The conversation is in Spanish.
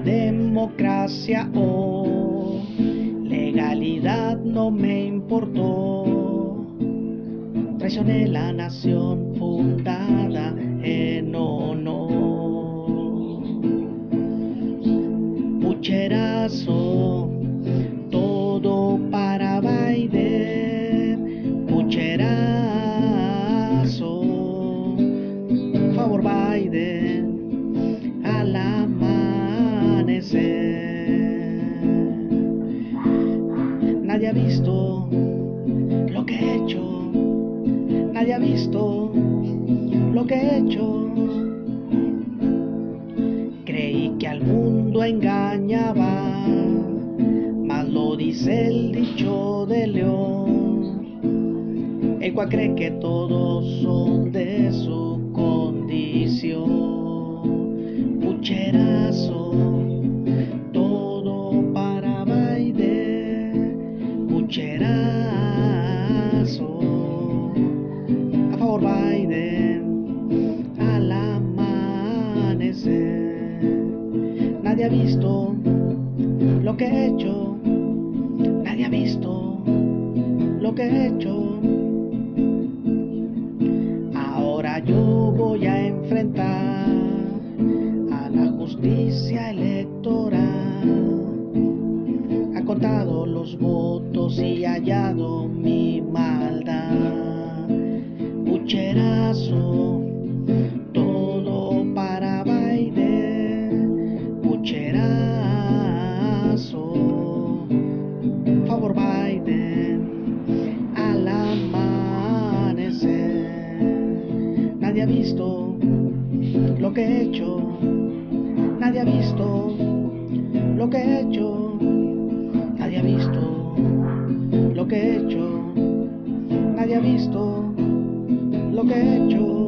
democracia o legalidad no me importó. Traicioné la nación fundada en honor. Pucherazo, Nadie ha visto lo que he hecho, nadie ha visto lo que he hecho. Creí que al mundo engañaba, mas lo dice el dicho de león, el cual cree que todos son de su Pucherazo, a favor Biden, al amanecer. Nadie ha visto lo que he hecho, nadie ha visto lo que he hecho. Ahora yo voy a enfrentar a la justicia electoral. Hallado mi maldad. Pucherazo, todo para Biden. Pucherazo, favor Biden, al amanecer. Nadie ha visto lo que he hecho, nadie ha visto lo que he hecho, visto lo que he hecho.